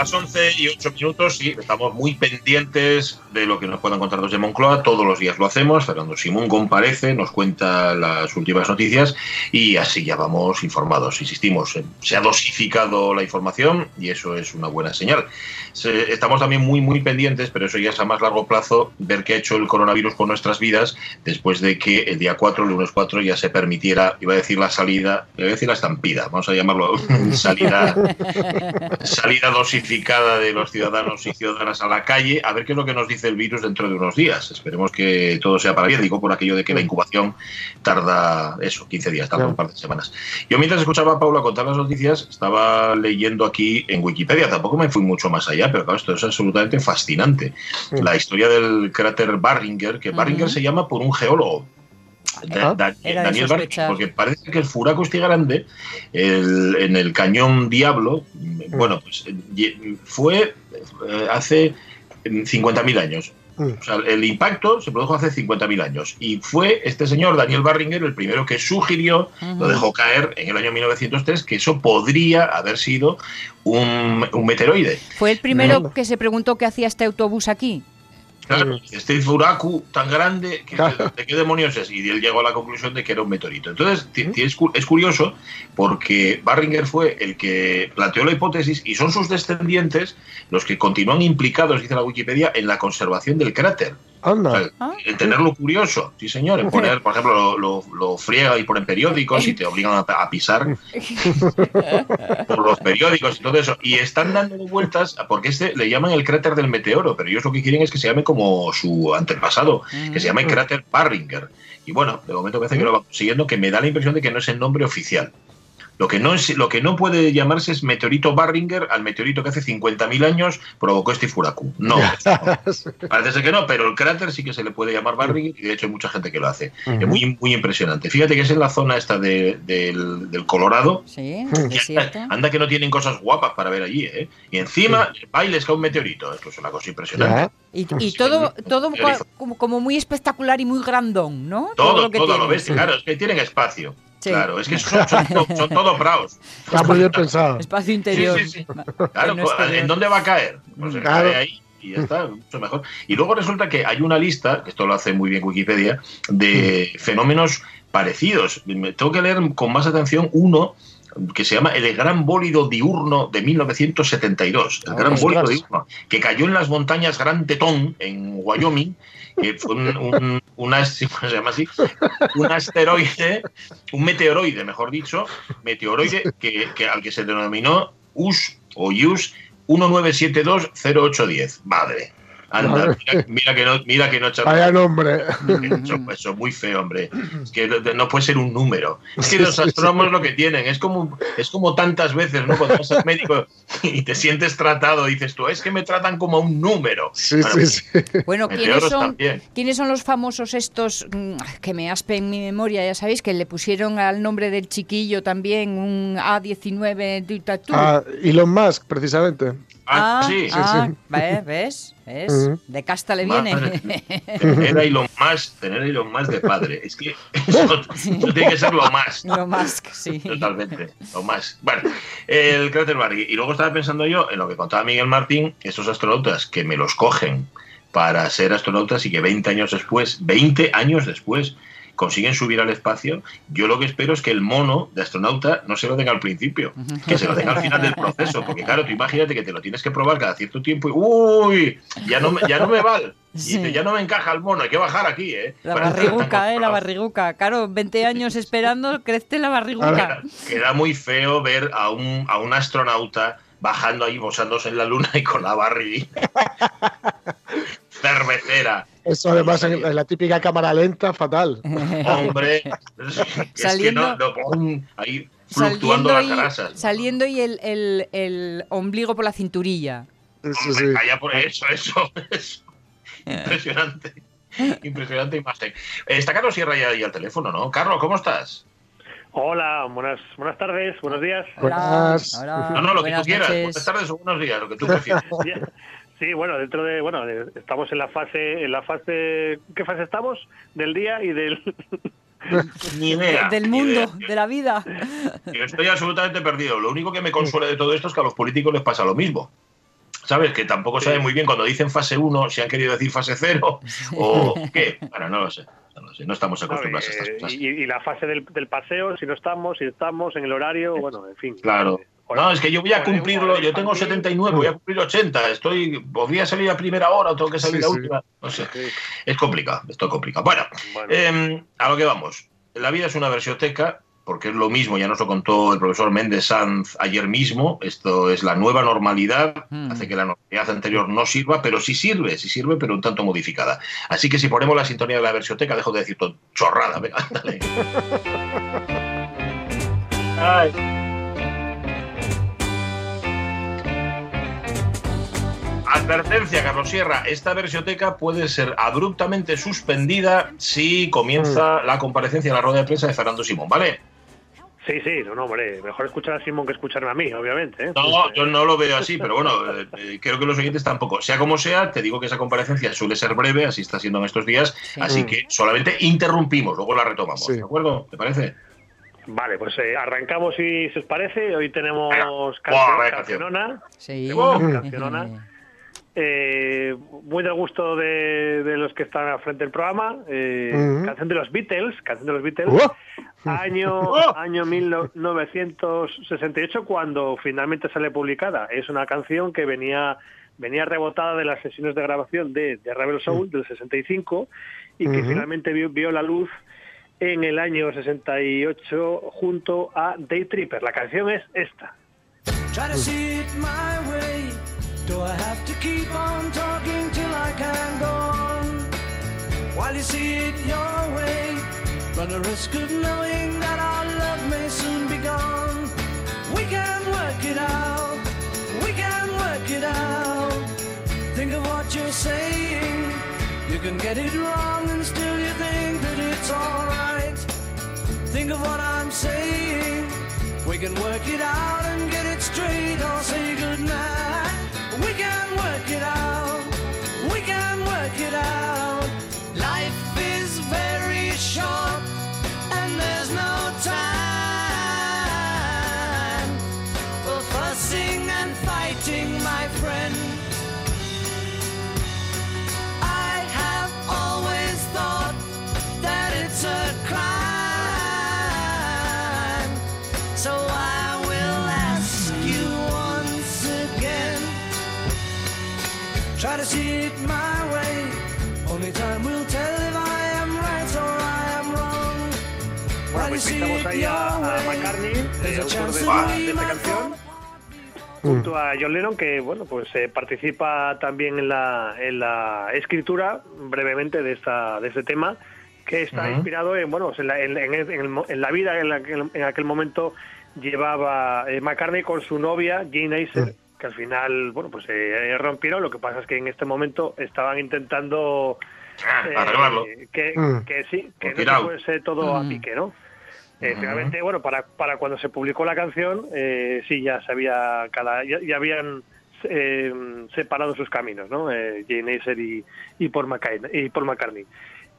Las 11 y 8 minutos y estamos muy pendientes de lo que nos puedan contar desde Moncloa. Todos los días lo hacemos. Fernando Simón comparece, nos cuenta las últimas noticias y así ya vamos informados. Insistimos, eh, se ha dosificado la información y eso es una buena señal. estamos también muy, muy pendientes, pero eso ya es a más largo plazo, ver qué ha hecho el coronavirus con nuestras vidas después de que el día 4, el lunes 4, ya se permitiera, iba a decir la salida, iba a decir la estampida, vamos a llamarlo salida, salida dosificada de los ciudadanos y ciudadanas a la calle, a ver qué es lo que nos dice el virus dentro de unos días. Esperemos que todo sea para bien, digo por aquello de que la incubación tarda eso, 15 días, tarda un par de semanas. Yo mientras escuchaba a Paula contar las noticias, estaba leyendo aquí en Wikipedia, tampoco me fui mucho más allá, pero claro, esto es absolutamente fascinante. La historia del cráter Barringer, que Barringer se llama por un geólogo, Daniel Barringer, porque parece que el furaco este grande en el cañón Diablo, Mm. bueno, pues fue eh, hace 50.000 años. Mm. O sea, el impacto se produjo hace 50.000 años y fue este señor Daniel Barringer el primero que sugirió, lo dejó caer en el año 1903, que eso podría haber sido un, un meteoroide. Fue el primero que se preguntó qué hacía este autobús aquí. Claro, este furaku tan grande, que, ¿de qué demonios es? Y él llegó a la conclusión de que era un meteorito. Entonces, es, es curioso porque Barringer fue el que planteó la hipótesis y son sus descendientes los que continúan implicados, dice la Wikipedia, en la conservación del cráter. Anda. O sea, en tenerlo curioso, sí señor, en poner, por ejemplo, lo, lo, lo friega y ponen periódicos y te obligan a, a pisar por los periódicos y todo eso. Y están dando vueltas, porque este le llaman el cráter del meteoro, pero ellos lo que quieren es que se llame como su antepasado, que se llame cráter Barringer. Y bueno, de momento parece que lo va consiguiendo, que me da la impresión de que no es el nombre oficial. Lo que, no es, lo que no puede llamarse es meteorito Barringer al meteorito que hace 50.000 años provocó este furaku. No, no. Parece ser que no, pero el cráter sí que se le puede llamar Barringer y de hecho hay mucha gente que lo hace. Uh -huh. Es muy, muy impresionante. Fíjate que es en la zona esta de, del, del, Colorado. Sí, anda, anda, que no tienen cosas guapas para ver allí, ¿eh? Y encima, sí. bailes cae un meteorito. Esto es una cosa impresionante. Y, y, todo, todo como, como, muy espectacular y muy grandón, ¿no? Todo, todo lo, que todo lo ves, claro, es que tienen espacio. Sí. Claro, es que son, son, son, son todos praos. Está muy bien pensado. Espacio interior. Sí, sí, sí. Claro, ¿en dónde va a caer? Pues claro. cae ahí y ya está, mucho mejor. Y luego resulta que hay una lista, que esto lo hace muy bien Wikipedia, de fenómenos parecidos. Me tengo que leer con más atención uno que se llama El Gran Bólido Diurno de 1972. El Gran Bólido Diurno, que cayó en las montañas Gran Tetón, en Wyoming, que fue un, un, así? asteroide, un meteoroide, mejor dicho, meteoroide que, que al que se denominó US o US 19720810. Madre. Anda, mira, mira, que no, mira que no Vaya nombre. Eso, eso, muy feo, hombre. Es que no puede ser un número. Es que los astrónomos lo que tienen, es como, es como tantas veces, ¿no? Cuando vas al médico y te sientes tratado, dices tú, es que me tratan como un número. Sí, bueno, sí, sí. Bueno, ¿quiénes son, ¿quiénes son los famosos estos mm, que me aspe en mi memoria? Ya sabéis que le pusieron al nombre del chiquillo también un A19. Ah, Elon Musk, precisamente. Ah, sí, ah, sí, sí. ¿Ves? ¿Ves? Uh -huh. De casta le viene. Tener a Elon Musk, tener a Elon Musk de padre. Es que eso, eso tiene que ser lo más. Lo más, sí. Totalmente, lo más. Bueno, el cráter Barry. Y luego estaba pensando yo en lo que contaba Miguel Martín, estos astronautas que me los cogen para ser astronautas y que 20 años después, 20 años después, consiguen subir al espacio, yo lo que espero es que el mono de astronauta no se lo den al principio, que se lo den al final del proceso, porque claro, tú imagínate que te lo tienes que probar cada cierto tiempo y ¡uy! Ya no, me, ya no me vale. Sí. Y ya no me encaja el mono, hay que bajar aquí, ¿eh? La barriguca, ¿eh? La barriguca. Claro, 20 años esperando, crece la barriguca. Queda, muy feo ver a un, a un astronauta bajando ahí, posándose en la luna y con la barriga cervecera. Eso además en, en, la típica cámara lenta, fatal. Hombre, es saliendo, que no, no, ahí fluctuando las grasas. Saliendo y el, el, el, ombligo por la cinturilla. Sí, sí. Allá por eso, eso, eso. Impresionante. Impresionante imagen. Está Carlos Sierra ya ahí al teléfono, ¿no? Carlos, ¿cómo estás? Hola, buenas, buenas tardes, buenos días. Buenas. Hola, No, no, lo que tú quieras. noches. Buenas tardes o buenos días, lo que tú prefieras. Sí, bueno, dentro de, bueno, de- estamos en la fase, en la fase, ¿qué fase estamos? Del día y del, Ni idea. Del ni mundo, idea. de la vida. Yo estoy absolutamente perdido. Lo único que me consuela de todo esto es que a los políticos les pasa lo mismo. ¿Sabes? Que tampoco saben muy bien cuando dicen fase 1 si han querido decir fase 0 o qué. Bueno, no lo sé. No, lo sé. no estamos acostumbrados a estas cosas. y, y la fase del, del paseo, si no estamos, si estamos en el horario, bueno, en fin. Claro. Eh, No, es que yo voy a cumplirlo. Yo tengo infantil. 79, voy a cumplir 80. Estoy, podría salir a primera hora o tengo que salir Sí, a sí. última. No sé. Sí, Es complicado, esto es complicado. Bueno, bueno. eh, a lo que vamos. La vida es una versioteca, porque es lo mismo, ya nos lo contó el profesor Méndez Sanz ayer mismo. Esto es la nueva normalidad, Mm. hace que la normalidad anterior no sirva, pero sí sirve, sí sirve, pero un tanto modificada. Así que si ponemos la sintonía de la versioteca, dejo de decir todo chorrada. Venga, dale. Ay. Advertencia, Carlos Sierra, esta versioteca puede ser abruptamente suspendida si comienza la comparecencia en la rueda de prensa de Fernando Simón, ¿vale? Sí, sí, no, no, hombre, mejor escuchar a Simón que escucharme a mí, obviamente. ¿eh? No, yo no lo veo así, pero bueno, eh, eh, creo que los oyentes tampoco. Sea como sea, te digo que esa comparecencia suele ser breve, así está siendo en estos días, Sí. así que solamente interrumpimos, luego la retomamos, Sí. ¿de acuerdo? ¿Te parece? Vale, pues eh, arrancamos si se os parece. Hoy tenemos Venga. canción- Buah, vaya canción. cancionona. Sí. Oh. Cancionona. Eh, muy del gusto de, de los que están al frente del programa. Eh. Canción de los Beatles, canción de los Beatles. ¡Oh! Año, ¡Oh! año 1968, cuando finalmente sale publicada. Es una canción que venía venía rebotada de las sesiones de grabación de, de Rebel Soul del 65 y que finalmente vio, vio la luz en el año 68 junto a Day Tripper. La canción es esta. Do I have to keep on talking till I can go on? While you see it your way, run the risk of knowing that our love may soon be gone. We can work it out. We can work it out. Think of what you're saying. You can get it wrong and still you think that it's alright. Think of what I'm saying. We can work it out and get it straight or say goodnight. We can Try to see it my way. Only time will tell if I am right or I am wrong. Bueno, pues it ahí a, a McCartney, eh, a autor de, that de esta canción, junto a John Lennon, que bueno, pues eh, participa también en la, en la escritura brevemente de esta de este tema, que está Ujú. inspirado en bueno, pues, en, la, en- en el- en el mo- en la vida en, la en aquel momento llevaba eh, McCartney con su novia Jane Acer, que al final bueno pues eh, rompieron. Lo que pasa es que en este momento estaban intentando Ah, eh, arreglarlo. que, Mm. que sí, que no se fuese todo a Mm. pique, ¿no? Eh, Ujú. Finalmente, bueno, para, para cuando se publicó la canción, eh, sí, ya se había cada, ya, ya habían eh, separado sus caminos, ¿no? Eh, Jane Acer y, y, Paul McCartney, y Paul McCartney.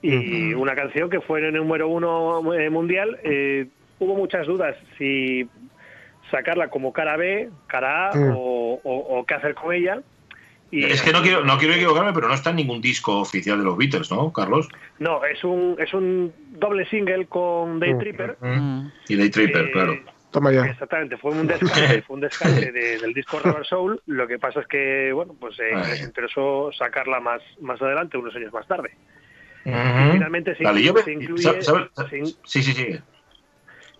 Y una canción que fue en el número uno eh, mundial. eh, hubo muchas dudas si sacarla como cara B, cara A Mm. o, o- o qué hacer con ella. Y Es que no quiero, no quiero equivocarme, pero no está en ningún disco oficial de los Beatles, ¿no, Carlos? No, es un, es un doble single con Day Mm. Tripper. Mm. Y Day Tripper, Eh, claro. Toma ya. Exactamente, fue un descarte, fue un descarte de- del disco Rubber Soul. Lo que pasa es que, bueno, pues eh, les interesó sacarla más, más adelante, unos años más tarde. Finalmente se incluye- me- se incluye- ¿sabes- sabes? se in- Sí, sí, sí.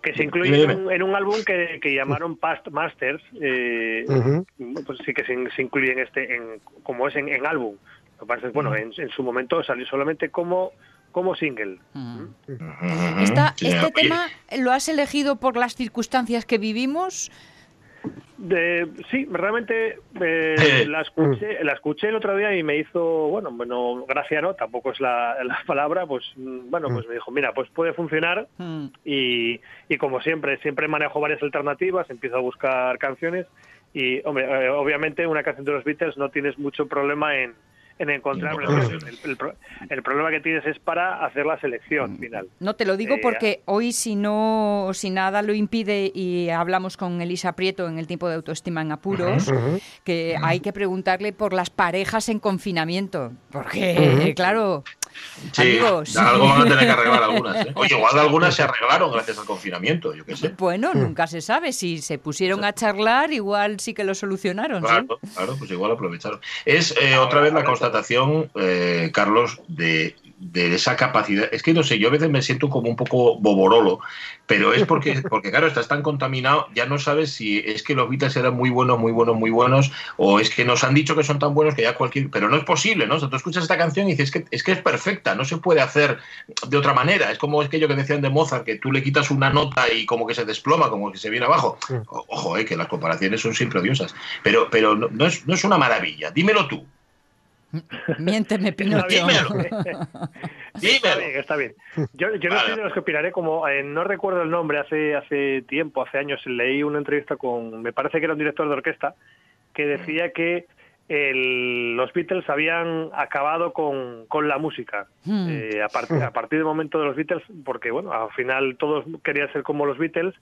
Que se incluye Dime, en un, en un álbum que, que llamaron Past Masters. eh. Pues sí que se, se incluye en este, en, como es en, en álbum. Bueno, en, en su momento salió solamente como, como single. Mm. Ujú. Esta- ¿Este tema lo has elegido por las circunstancias que vivimos? De, sí, realmente eh, la, escuché, la escuché el otro día y me hizo, bueno, bueno, gracia no, tampoco es la, la palabra, pues mm, bueno, pues me dijo, mira, pues puede funcionar Mm. y, y como siempre, siempre manejo varias alternativas, empiezo a buscar canciones y, hombre, eh, obviamente una canción de los Beatles no tienes mucho problema en, en encontrar, el problema que tienes es para hacer la selección final. No te lo digo Eh, porque hoy si no, si nada lo impide y hablamos con Elisa Prieto en el tiempo de autoestima en apuros, que hay que preguntarle por las parejas en confinamiento, porque claro, Sí, amigos, algo van a tener que arreglar algunas. ¿eh? Oye, igual algunas se arreglaron gracias al confinamiento, yo qué sé. bueno, nunca se sabe si se pusieron a charlar, igual sí que lo solucionaron, ¿sí? Claro, claro, pues igual aprovecharon. Es eh, otra vez la constatación, eh, Carlos, de, de esa capacidad. Es que no sé, yo a veces me siento como un poco boborolo, pero es porque, porque claro, estás tan contaminado, ya no sabes si es que los Beatles eran muy buenos, muy buenos, muy buenos, o es que nos han dicho que son tan buenos que ya cualquier. Pero no es posible, ¿no? O sea, tú escuchas esta canción y dices que es que es perfecta, no se puede hacer de otra manera. Es como aquello que decían de Mozart, que tú le quitas una nota y como que se desploma, como que se viene abajo. Ojo, eh, que las comparaciones son siempre odiosas. Pero, pero no, no es, no es una maravilla. Dímelo tú. Miénteme, Está Pinocho. bien, Dímelo. Está bien, está bien. Yo, yo no Vale. soy de los que opinaré como, eh, no recuerdo el nombre, hace hace tiempo, hace años, leí una entrevista con, me parece que era un director de orquesta, que decía que el- los Beatles habían acabado con, con la música. Hmm. Eh, a, partir, a partir del momento de los Beatles, porque bueno, al final todos querían ser como los Beatles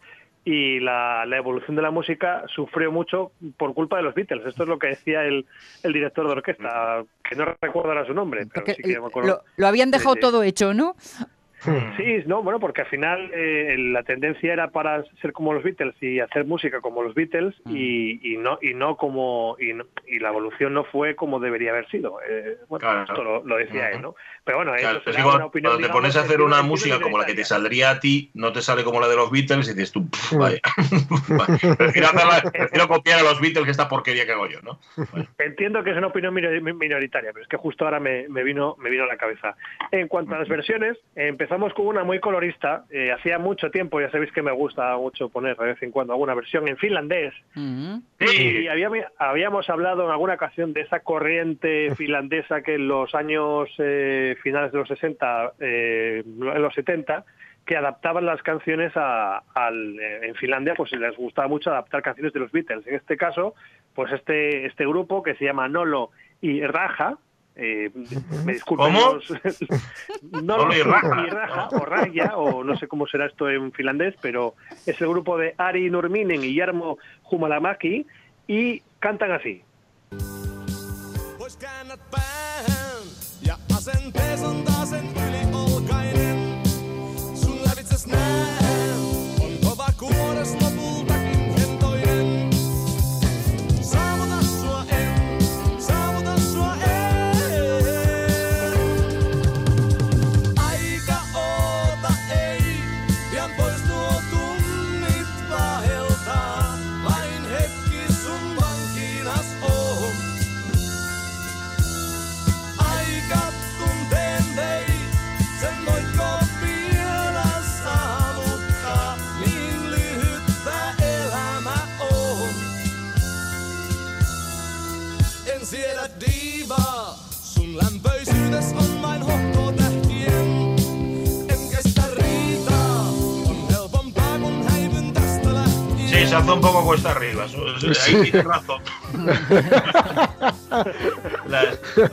y la, la evolución de la música sufrió mucho por culpa de los Beatles. Esto es lo que decía el, el director de orquesta, que no recuerdo ahora su nombre, pero sí que me acuerdo. lo, lo habían dejado sí. todo hecho, ¿no? Sí, no, bueno, porque al final eh, la tendencia era para ser como los Beatles y hacer música como los Beatles y, y no y no como y, no- y la evolución no fue como debería haber sido. Eh, bueno, Claro. esto lo, lo decía él, ¿no? Pero bueno, Claro, eso es será que cuando, una opinión. cuando te pones a hacer una música como la que te saldría a ti, no te sale como la de los Beatles y dices tú, "Pff, vaya. prefiero, hacerla- prefiero copiar a los Beatles que esta porquería que hago yo, ¿no? Bueno, Entiendo que es una opinión minor- minoritaria, pero es que justo ahora me, me vino me vino a la cabeza. En cuanto a las versiones, eh, empezamos con una muy colorista. eh, hacía mucho tiempo, ya sabéis que me gusta mucho poner de vez en cuando alguna versión en finlandés. Mm. Y habíamos, habíamos hablado en alguna ocasión de esa corriente finlandesa que en los años eh, finales de los 60, eh, en los 70, que adaptaban las canciones a, al, eh, en Finlandia, pues les gustaba mucho adaptar canciones de los Beatles. En este caso, pues este, este grupo que se llama Nolo y Raja, eh, me disculpen ¿Cómo? los- Raja. y Raja, o Raya, o no sé cómo será esto en finlandés, pero es el grupo de Ari Nurminen y Jarmo Humalamaki y cantan así. Sun lävitses näen cuesta arriba. Ahí tienes razón. La-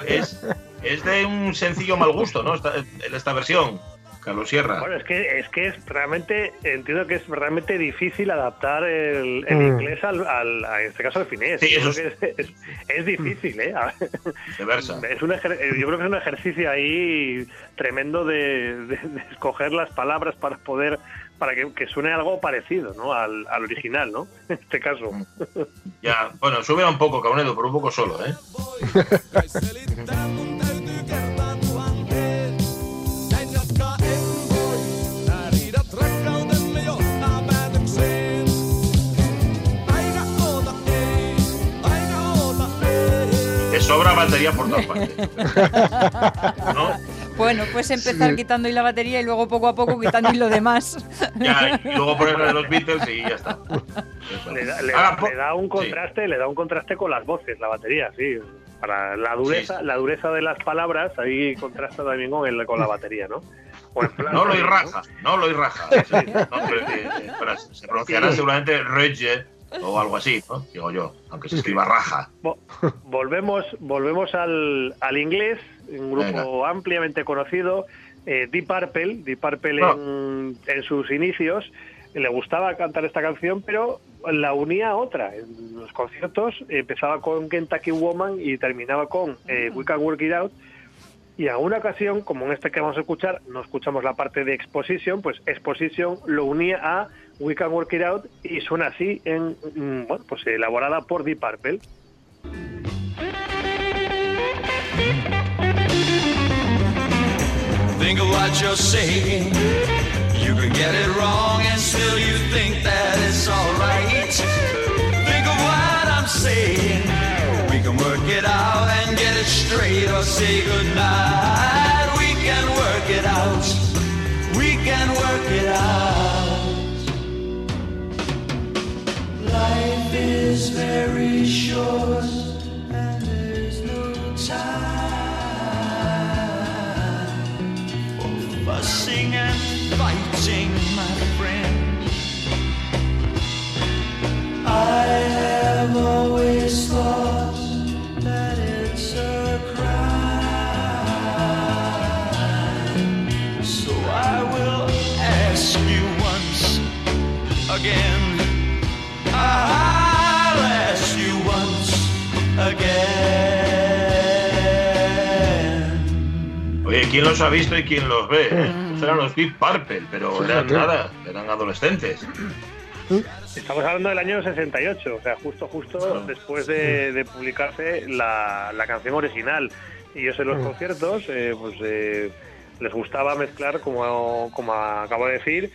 es, es de un sencillo mal gusto, ¿no? Esta, esta versión, Carlos Sierra. Bueno, es que es que es realmente entiendo que es realmente difícil adaptar el, el Mm. inglés al, al- a este caso al finés. Sí, Yo eso creo que es, es- es difícil, ¿eh? A ver, de versa. Es un ejer- eh, yo creo que es un ejercicio ahí tremendo de, de- de escoger las palabras para poder para que, que suene algo parecido, ¿no? Al, al original, ¿no? En este caso. Ya, bueno, sube un poco, Caunedo, pero un poco solo, ¿eh? Sobra batería por todas partes. ¿No? Bueno, pues empezar Sí. quitando y la batería y luego poco a poco quitando y lo demás. Ya, y luego de los Beatles y ya está. Le da, le Ahora, da- po- le da un sí. contraste, le da un contraste con las voces, la batería, sí. Para la dureza, Sí. la dureza de las palabras, ahí contrasta también con, el, con la batería, ¿no? Plan No lo también, raja, no lo raja. Sí, no, pero, espera, se pronunciará seguramente Regge o algo así, ¿no? Digo yo, aunque se escriba raja. Vo- volvemos volvemos al, al inglés, un grupo ampliamente conocido, eh, Deep Purple, Deep Purple Ah. en, en sus inicios, le gustaba cantar esta canción, pero la unía a otra. En los conciertos empezaba con Kentucky Woman y terminaba con eh, We Can Work It Out. Y en alguna ocasión, como en este que vamos a escuchar, no escuchamos la parte de Exposition, pues Exposition lo unía a We Can Work It Out y suena así, en, mm, bueno, pues elaborada por Deep Purple. Think of what you're saying. You can get it wrong and still you think that it's alright. Think of what I'm saying. We can work it out and get it straight or say goodnight. We can work it out. We can work it out. Life is very short and there's no time. fussing and fighting, ¿quién los ha visto y quién los ve? Estos eran los Deep Purple, pero eran nada, eran adolescentes. Estamos hablando del año 68, o sea, justo justo después de, de publicarse la, la canción original. Y ellos en los conciertos, eh, pues eh, les gustaba mezclar, como, como acabo de decir,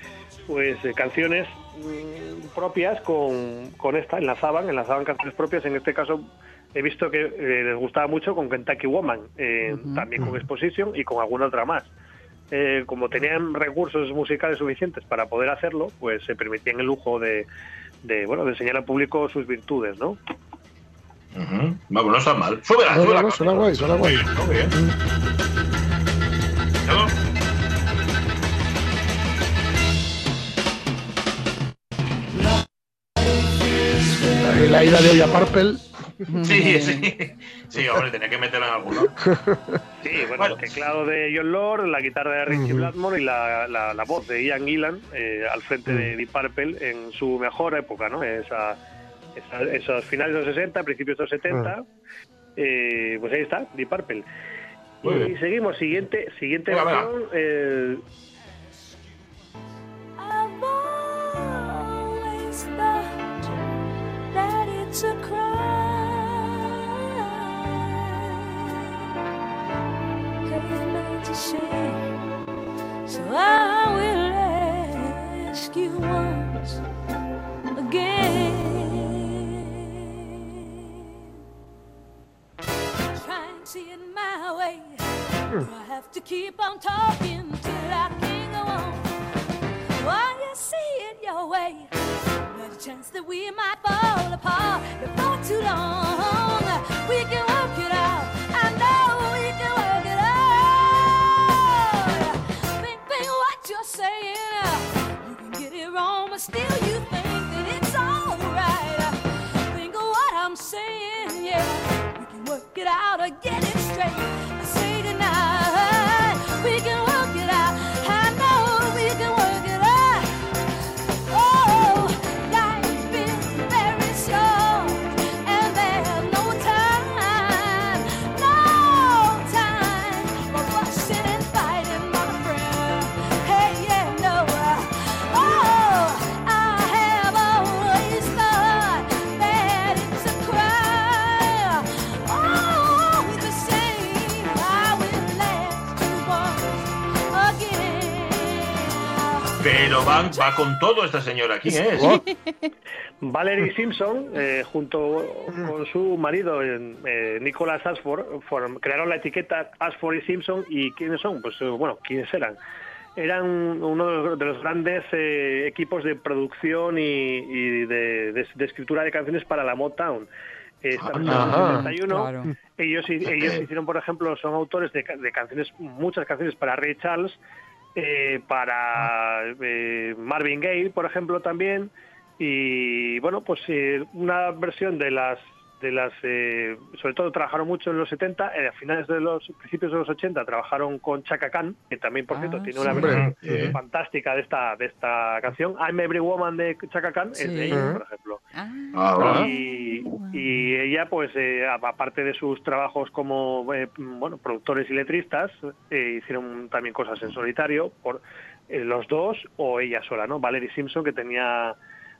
pues eh, canciones mm, propias con, con esta, enlazaban, enlazaban canciones propias. En este caso he visto que eh, les gustaba mucho con Kentucky Woman, eh, también con Exposition y con alguna otra más. Eh, como tenían recursos musicales suficientes para poder hacerlo, pues se permitían el lujo de, de, bueno, de enseñar al público sus virtudes, ¿no? Vamos, no está mal. Súbela, No, súbela. no, suena guay, suena guay. ¿No? La ida de olla Purple. Sí, sí. Sí, hombre, tenía que meterla en algún lado. Sí, bueno, Bueno. el teclado de John Lord, la guitarra de Richie. Blackmore y la, la- la voz de Ian Gillan eh, al frente de. Deep Purple en su mejor época, ¿no? Esa, esa- esos finales de los 60, principios de los 70. eh, pues ahí está, Deep Purple. Muy y bien. seguimos, siguiente, siguiente Venga, venga. canción, eh, have to keep on talking till I can go on? While you see it your way, there's a chance that we might fall apart before too long. We can work it out. I know we can work it out. Think, think what you're saying. You can get it wrong, but still you think that it's alright. Think of what I'm saying, yeah. We can work it out or get it straight. Va, con todo esta señora. ¿Quién es? Oh, Valerie Simpson, eh, junto con su marido eh, Nicholas Ashford, crearon la etiqueta Ashford y Simpson. ¿Y quiénes son? Pues eh, bueno, ¿quiénes eran? Eran uno de los, de los grandes eh, equipos de producción y, y de, de- de escritura de canciones para la Motown. Eh, estaban en el Ajá. 71. Claro. Ellos, ellos hicieron, por ejemplo, son autores de, ca- de canciones, muchas canciones para Ray Charles, eh, para eh, Marvin Gaye, por ejemplo, también. Y bueno, pues eh, una versión de las de las eh, sobre todo trabajaron mucho en los 70 eh, a finales de los principios de los 80 trabajaron con Chaka Khan que también por Ah, cierto tiene sí. una versión fantástica de esta de esta canción I'm Every Woman de Chaka Khan Sí. es de ella por ejemplo Ah, y, y ella, pues, eh, a- aparte de sus trabajos como eh, bueno productores y letristas, eh, hicieron también cosas en solitario, por eh, los dos o ella sola, ¿no? Valerie Simpson, que tenía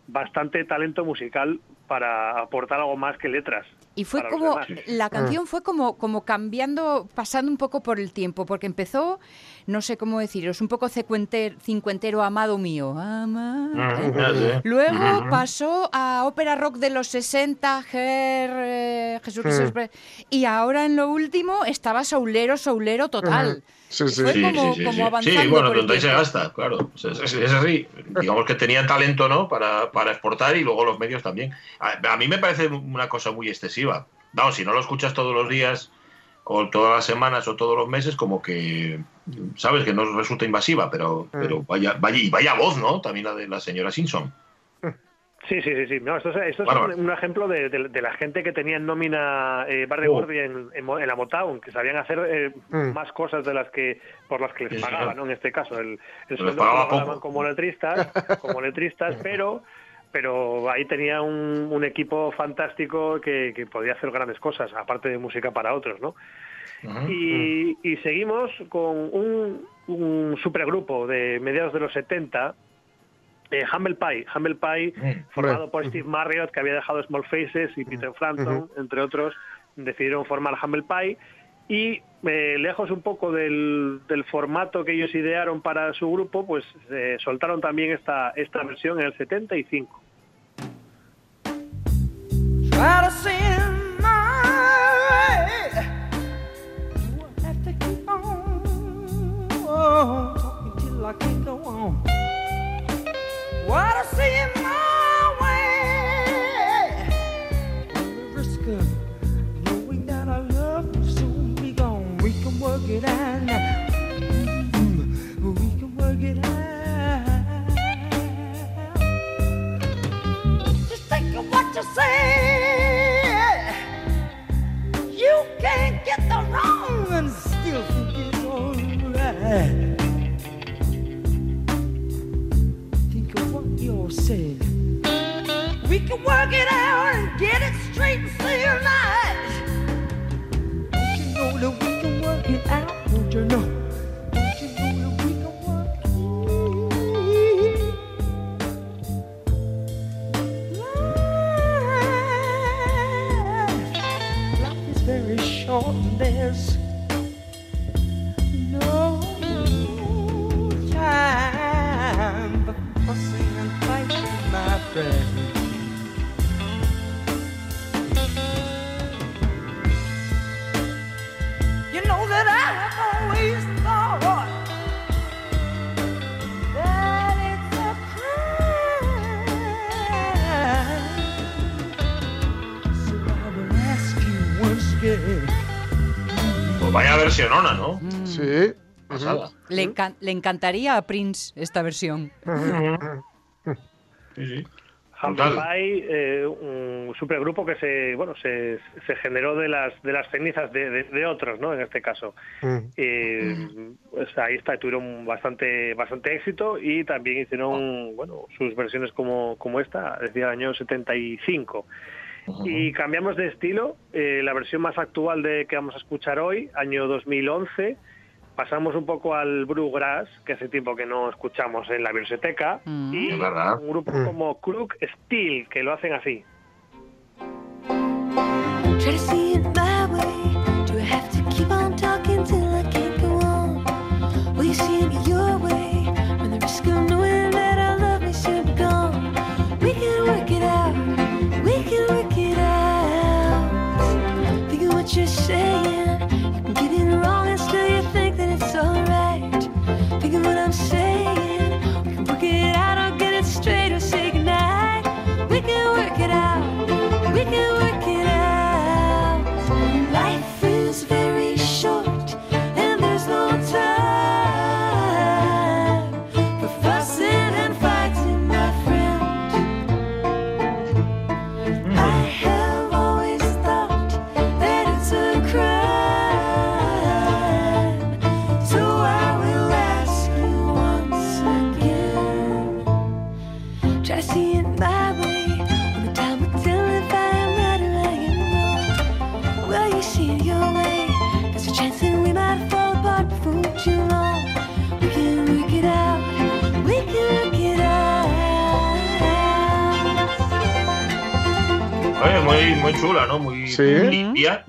bastante talento musical para aportar algo más que letras. Y fue como, la canción fue como, como cambiando, pasando un poco por el tiempo, porque empezó, no sé cómo deciros, un poco cincuenter- cincuentero, amado mío. ama- Ujú, ya sé. Luego Ujú. pasó a ópera rock de los 60, Ger, eh, Jesús Jesús, y ahora en lo último estaba soulero, soulero total. Sí, sí. Fue Sí, como- sí, sí, como sí. avanzando Sí, bueno, por el donde ahí se gasta, claro. Es, es- es así. Digamos que tenían talento, ¿no? Para, para exportar y luego los medios también. A, a mí me parece una cosa muy excesiva. Vamos, si no lo escuchas todos los días o todas las semanas o todos los meses, como que, sabes, que no resulta invasiva, pero, pero vaya, vaya, y vaya voz, ¿no? También la de la señora Simpson. Sí, sí, sí, sí. No, esto es, esto es un, un ejemplo de, de- de la gente que tenía en nómina eh, Barry Oh. Gordy en, en Mo- en la Motown, que sabían hacer eh, Mm. más cosas de las que por las que les pagaban. ¿no? En este caso, el, el les sueldo pagaba que lo ganaban poco. como letristas, como letristas, pero pero ahí tenía un, un equipo fantástico que, que podía hacer grandes cosas, aparte de música para otros, ¿no? Y, y seguimos con un, un supergrupo de mediados de los 70, eh, Humble Pie. Humble Pie, Mm. formado por Steve Marriott, que había dejado Small Faces, y Peter Frampton, entre otros, decidieron formar Humble Pie. Y eh, lejos un poco del, del formato que ellos idearon para su grupo, pues eh, soltaron también esta, esta versión en el 75. What I see in my way. Risk of knowing that our love will soon be gone. We can work it out now. Mm, We can work it out. Just think of what you say. You can't get the wrong and still think it's alright. Think said. We can work it out and get it straight and say right. Don't you know that we can work it out? Don't you know? Le, encan- le encantaría a Prince esta versión. Sí, sí. Eh, un supergrupo que se bueno se, se generó de las de las cenizas de, de- de otros, ¿no? En este caso, Mm. Eh, pues ahí está, tuvieron bastante bastante éxito y también hicieron bueno sus versiones como como esta, decía el año 75. Y cambiamos de estilo, eh, la versión más actual de que vamos a escuchar hoy, año 2011. Pasamos un poco al Bluegrass, que hace tiempo que no escuchamos en la biblioteca, Mm. y Es verdad. un grupo como Crook Steel, que lo hacen así.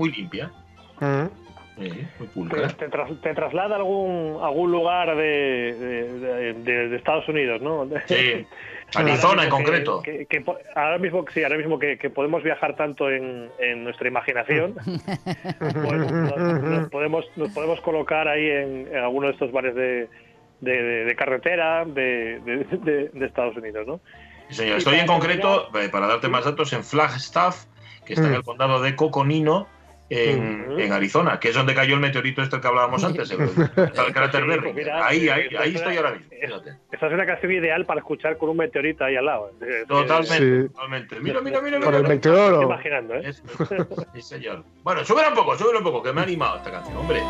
Muy limpia. Mm. Muy ¿Te, pulcra. te tras- te traslada a algún, algún lugar de, de- de- de Estados Unidos, ¿no? Sí. Arizona en que- concreto. que- que po- ahora mismo, sí, ahora mismo que, que podemos viajar tanto en, en nuestra imaginación, pues nos, nos podemos, nos podemos colocar ahí en, en alguno de estos bares de, de, de- de carretera de, de- de- de Estados Unidos, ¿no? Sí, señor. Estoy en concreto, eh, para darte más datos, en Flagstaff, que está en Mm. el condado de Coconino, en, en Arizona, que es donde cayó el meteorito este que hablábamos antes, el, el cráter Sí, Berry. pues mira, Ahí, ahí, eh, ahí estoy ahora mismo. eh, fíjate. Esta es una canción ideal para escuchar con un meteorito ahí al lado. Eh, Totalmente, Sí. totalmente. Mira, mira, mira. Por mira, el. Estoy meteoro. imaginando, ¿eh? Eso. Sí, señor. Bueno, súbela un poco, súbela un poco, que me ha animado esta canción, hombre.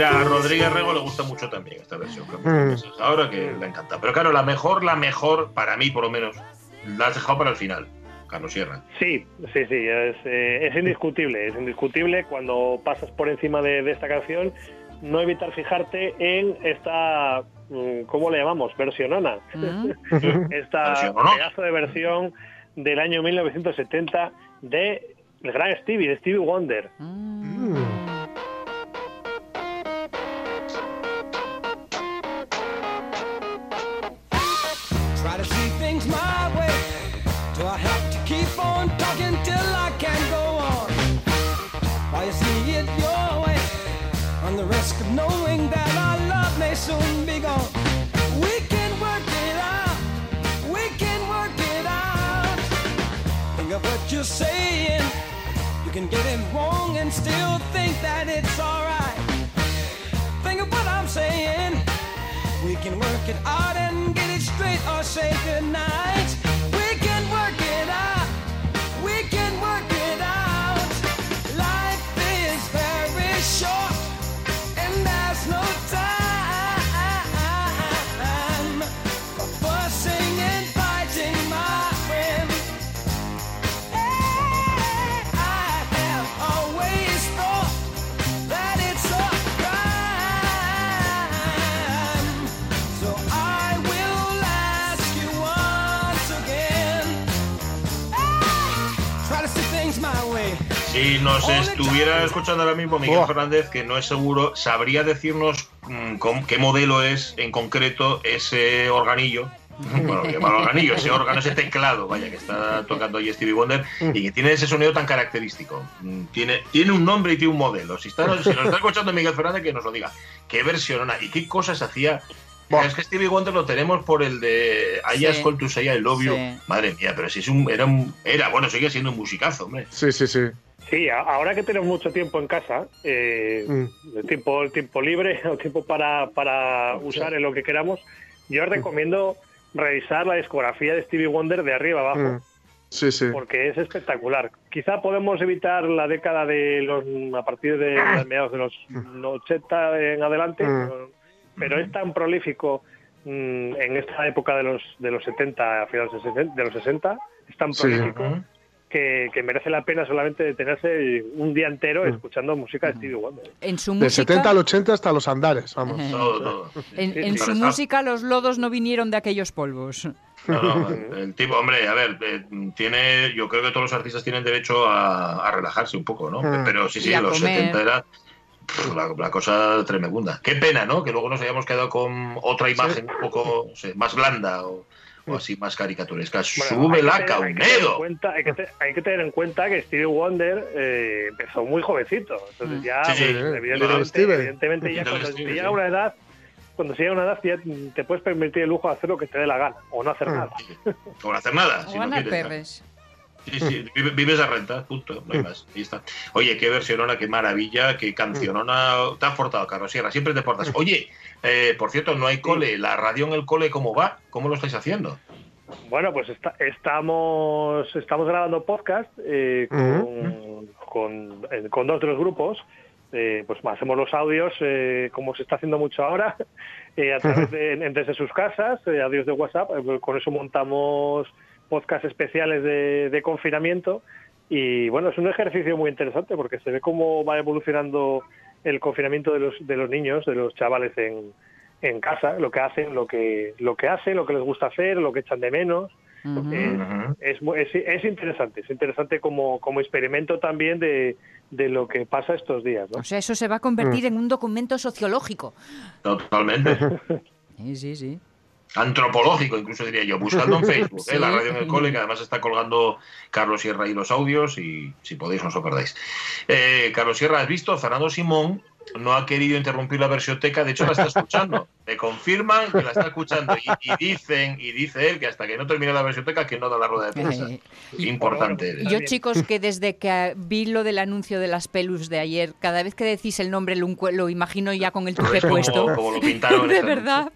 Mira, a Rodríguez Rego le gusta mucho también esta versión. Mm. Ahora que le encanta. Pero claro, la mejor, la mejor, para mí por lo menos, la has dejado para el final, Carlos Sierra. Sí, sí, sí, es, eh, es indiscutible, es indiscutible cuando pasas por encima de, de esta canción, no evitar fijarte en esta, mm, ¿cómo le llamamos? Versionona. Mm. esta Versionona. pedazo de versión del año 1970 de el gran Stevie, de Stevie Wonder. Mm. Try you're saying. You can get it wrong and still think that it's alright. Think of what I'm saying. We can work it out and get it straight or say goodnight. Si nos estuviera escuchando ahora mismo Miguel. Fernández, que no es seguro, ¿sabría decirnos mm, con- qué modelo es en concreto ese organillo? Bueno, llamarlo organillo, ese órgano, ese teclado, vaya, que está tocando ahí Stevie Wonder y que tiene ese sonido tan característico. Mm, Tiene, tiene un nombre y tiene un modelo. Si, está, si nos está escuchando Miguel Fernández, que nos lo diga. ¿Qué versión y qué cosas hacía? Es que Stevie Wonder lo tenemos por el de I Sí. Just Call to Say I Love You. Sí. Madre mía, pero si es un, era un, era, bueno, sigue siendo un musicazo, hombre. Sí, sí, sí. Sí, a- ahora que tenemos mucho tiempo en casa, eh, Mm. el tiempo, el tiempo libre o tiempo para, para usar en lo que queramos, yo os recomiendo revisar la discografía de Stevie Wonder de arriba abajo. Mm. Sí, sí. porque es espectacular. Quizá podemos evitar la década de los a partir de los mediados de los 80 en adelante, Mm. pero, pero es tan prolífico mm, en esta época de los de los 70 a finales de 60, de los 60, es tan Sí. prolífico que, que merece la pena solamente detenerse un día entero Mm. escuchando música de Stevie Wonder. En su De música, 70 al 80 hasta los andares, vamos. Todo, todo. En, su música los lodos no vinieron de aquellos polvos. No, no, el tipo, hombre, a ver, eh, tiene, yo creo que todos los artistas tienen derecho a, a relajarse un poco, ¿no? Mm. Pero sí, sí, los comer. 70 era la, la cosa tremenda. Qué pena, ¿no? Que luego nos hayamos quedado con otra imagen un poco no sé, más blanda o, o así más caricaturesca. Bueno, ¡Súbela, hay hay tener en Caunedo! cuenta- Hay que, te- hay que tener en cuenta que Stevie Wonder eh, empezó muy jovencito. Entonces Mm. ya, Sí, sí, pues, evidentemente, evidentemente ya cuando Steven, se llega a sí. una edad, cuando se llega a una edad ya te puedes permitir el lujo de hacer lo que te dé la gana o no hacer Mm. nada. Por hacer nada. O si no quieres. Sí, sí, vive- vives a renta, punto, no hay más. Ahí está. Oye, qué versionona, qué maravilla, qué cancionona. Te has portado, Carlos Sierra, siempre te portas. Oye, eh, por cierto, no hay cole. ¿La radio en el cole cómo va? ¿Cómo lo estáis haciendo? Bueno, pues está- estamos estamos grabando podcast eh, con, con, eh, con dos de los grupos. Eh, pues hacemos los audios, eh, como se está haciendo mucho ahora, eh, a través de, en- desde sus casas, eh, audios de WhatsApp. eh, con eso montamos podcasts especiales de, de confinamiento. Y bueno, es un ejercicio muy interesante porque se ve cómo va evolucionando el confinamiento de los, de los niños, de los chavales en, en casa, lo que hacen, lo que, lo que hacen, lo que les gusta hacer, lo que echan de menos. Ujú. Eh, Ujú. es, mu- es, es interesante, es interesante como, como experimento también de, de lo que pasa estos días. ¿no? O sea, eso se va a convertir en un documento sociológico. Totalmente. Sí, sí, sí. Antropológico, incluso diría yo. Buscando en Facebook, ¿eh? La radio en el cole, que además está colgando Carlos Sierra y los audios, y si podéis, no os lo perdáis. Eh, Carlos Sierra, has visto, Fernando Simón no ha querido interrumpir la versioteca, de hecho la está escuchando. Me confirman que la está escuchando y, y dicen, y dice él que hasta que no termine la versioteca que no da la rueda de prensa. Eh, Importante. y yo, chicos, que desde que vi lo del anuncio de las pelus de ayer, cada vez que decís el nombre lo, imagino ya con el como- puesto. como lo pintaron en de verdad.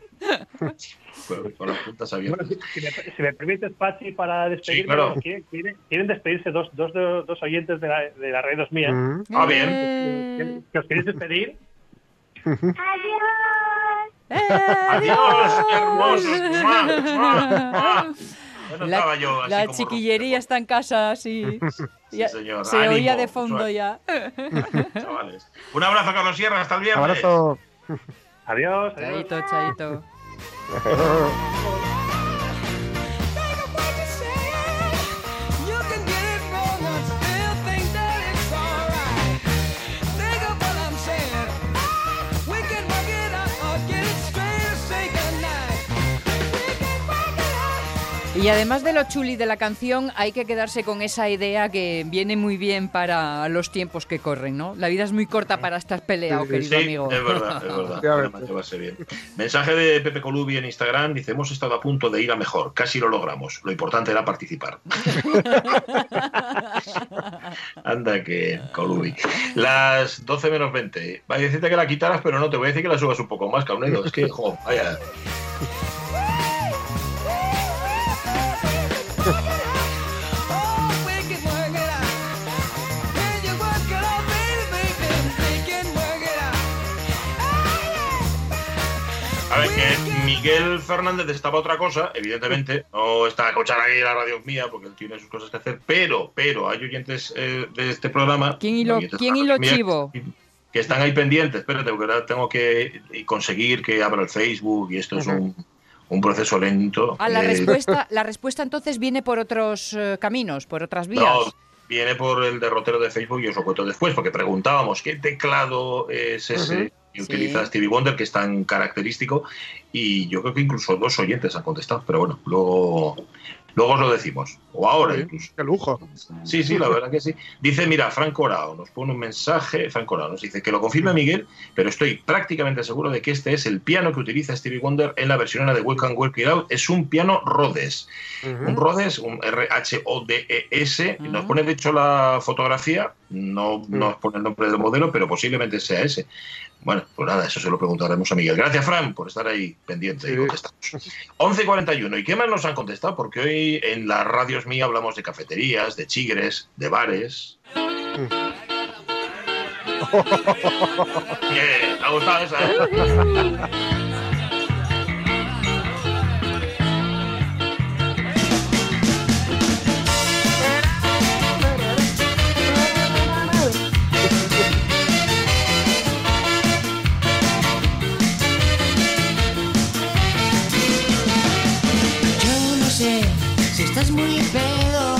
Con, con las puntas Bueno, abiertas. si, si me, si me permites, Pachi, para despedirme, Sí, claro. ¿quieren, quieren- quieren despedirse dos, dos, dos, dos oyentes de la, de la red 2000? Mm. Ah, bien. Eh, ¿Que os queréis despedir? eh, Adiós, hermosos. ¡Mua, mua, mua! Ya no La, estaba yo así la como chiquillería está en casa, sí. Sí, señor. Se Ánimo, oía de fondo suave. ya. chavales. Un abrazo, Carlos Sierra. Hasta el viernes. Abrazo. Adiós. adiós. Chaito, chaito. Ha. Y además de lo chuli de la canción, hay que quedarse con esa idea que viene muy bien para los tiempos que corren, ¿no? La vida es muy corta para estar peleado, Sí, querido Sí, amigo. es verdad, es verdad. Llevarse bien. Mensaje de Pepe Colubi en Instagram. Dice, hemos estado a punto de ir a mejor. Casi lo logramos. Lo importante era participar. Anda que Colubi. Las 12 menos 20. Va a decirte que la quitaras, pero no, te voy a decir que la subas un poco más, Caunedo. Es que, jo, vaya. Miguel Fernández estaba otra cosa, evidentemente, no está a escuchar aquí la radio mía porque él tiene sus cosas que hacer, pero, pero hay oyentes eh, de este programa. ¿Quién oyentes de quién radio mía, chivo? Que están ahí pendientes. Espérate, porque ahora tengo que conseguir que abra el Facebook y esto es un, un proceso lento. Ah, la Eh, respuesta, la respuesta entonces viene por otros eh, caminos, por otras vías. No, viene por el derrotero de Facebook y os lo cuento después, porque preguntábamos qué teclado es ese. Sí. utiliza Stevie Wonder, que es tan característico, y yo creo que incluso dos oyentes han contestado, pero bueno, luego, luego os lo decimos, o ahora Sí. incluso. Qué lujo. Sí, sí, la verdad que sí. Dice, mira, Franco Orao nos pone un mensaje, Franco Orao nos dice que lo confirme Miguel, pero estoy prácticamente seguro de que este es el piano que utiliza Stevie Wonder en la versión de We Can Work It Out. Es un piano Rhodes. Un Rhodes, un R-H-O-D-E-S. Mm. Nos pone de hecho la fotografía, no nos pone el nombre del modelo, pero posiblemente sea ese. Bueno, pues nada, eso se lo preguntaremos a Miguel. Gracias, Fran, por estar ahí pendiente y Sí. contestamos. 11 y 41. ¿Y qué más nos han contestado? Porque hoy en las radios mías hablamos de cafeterías, de chigres, de bares. Bien, ¿te ha gustado esa? muy pedo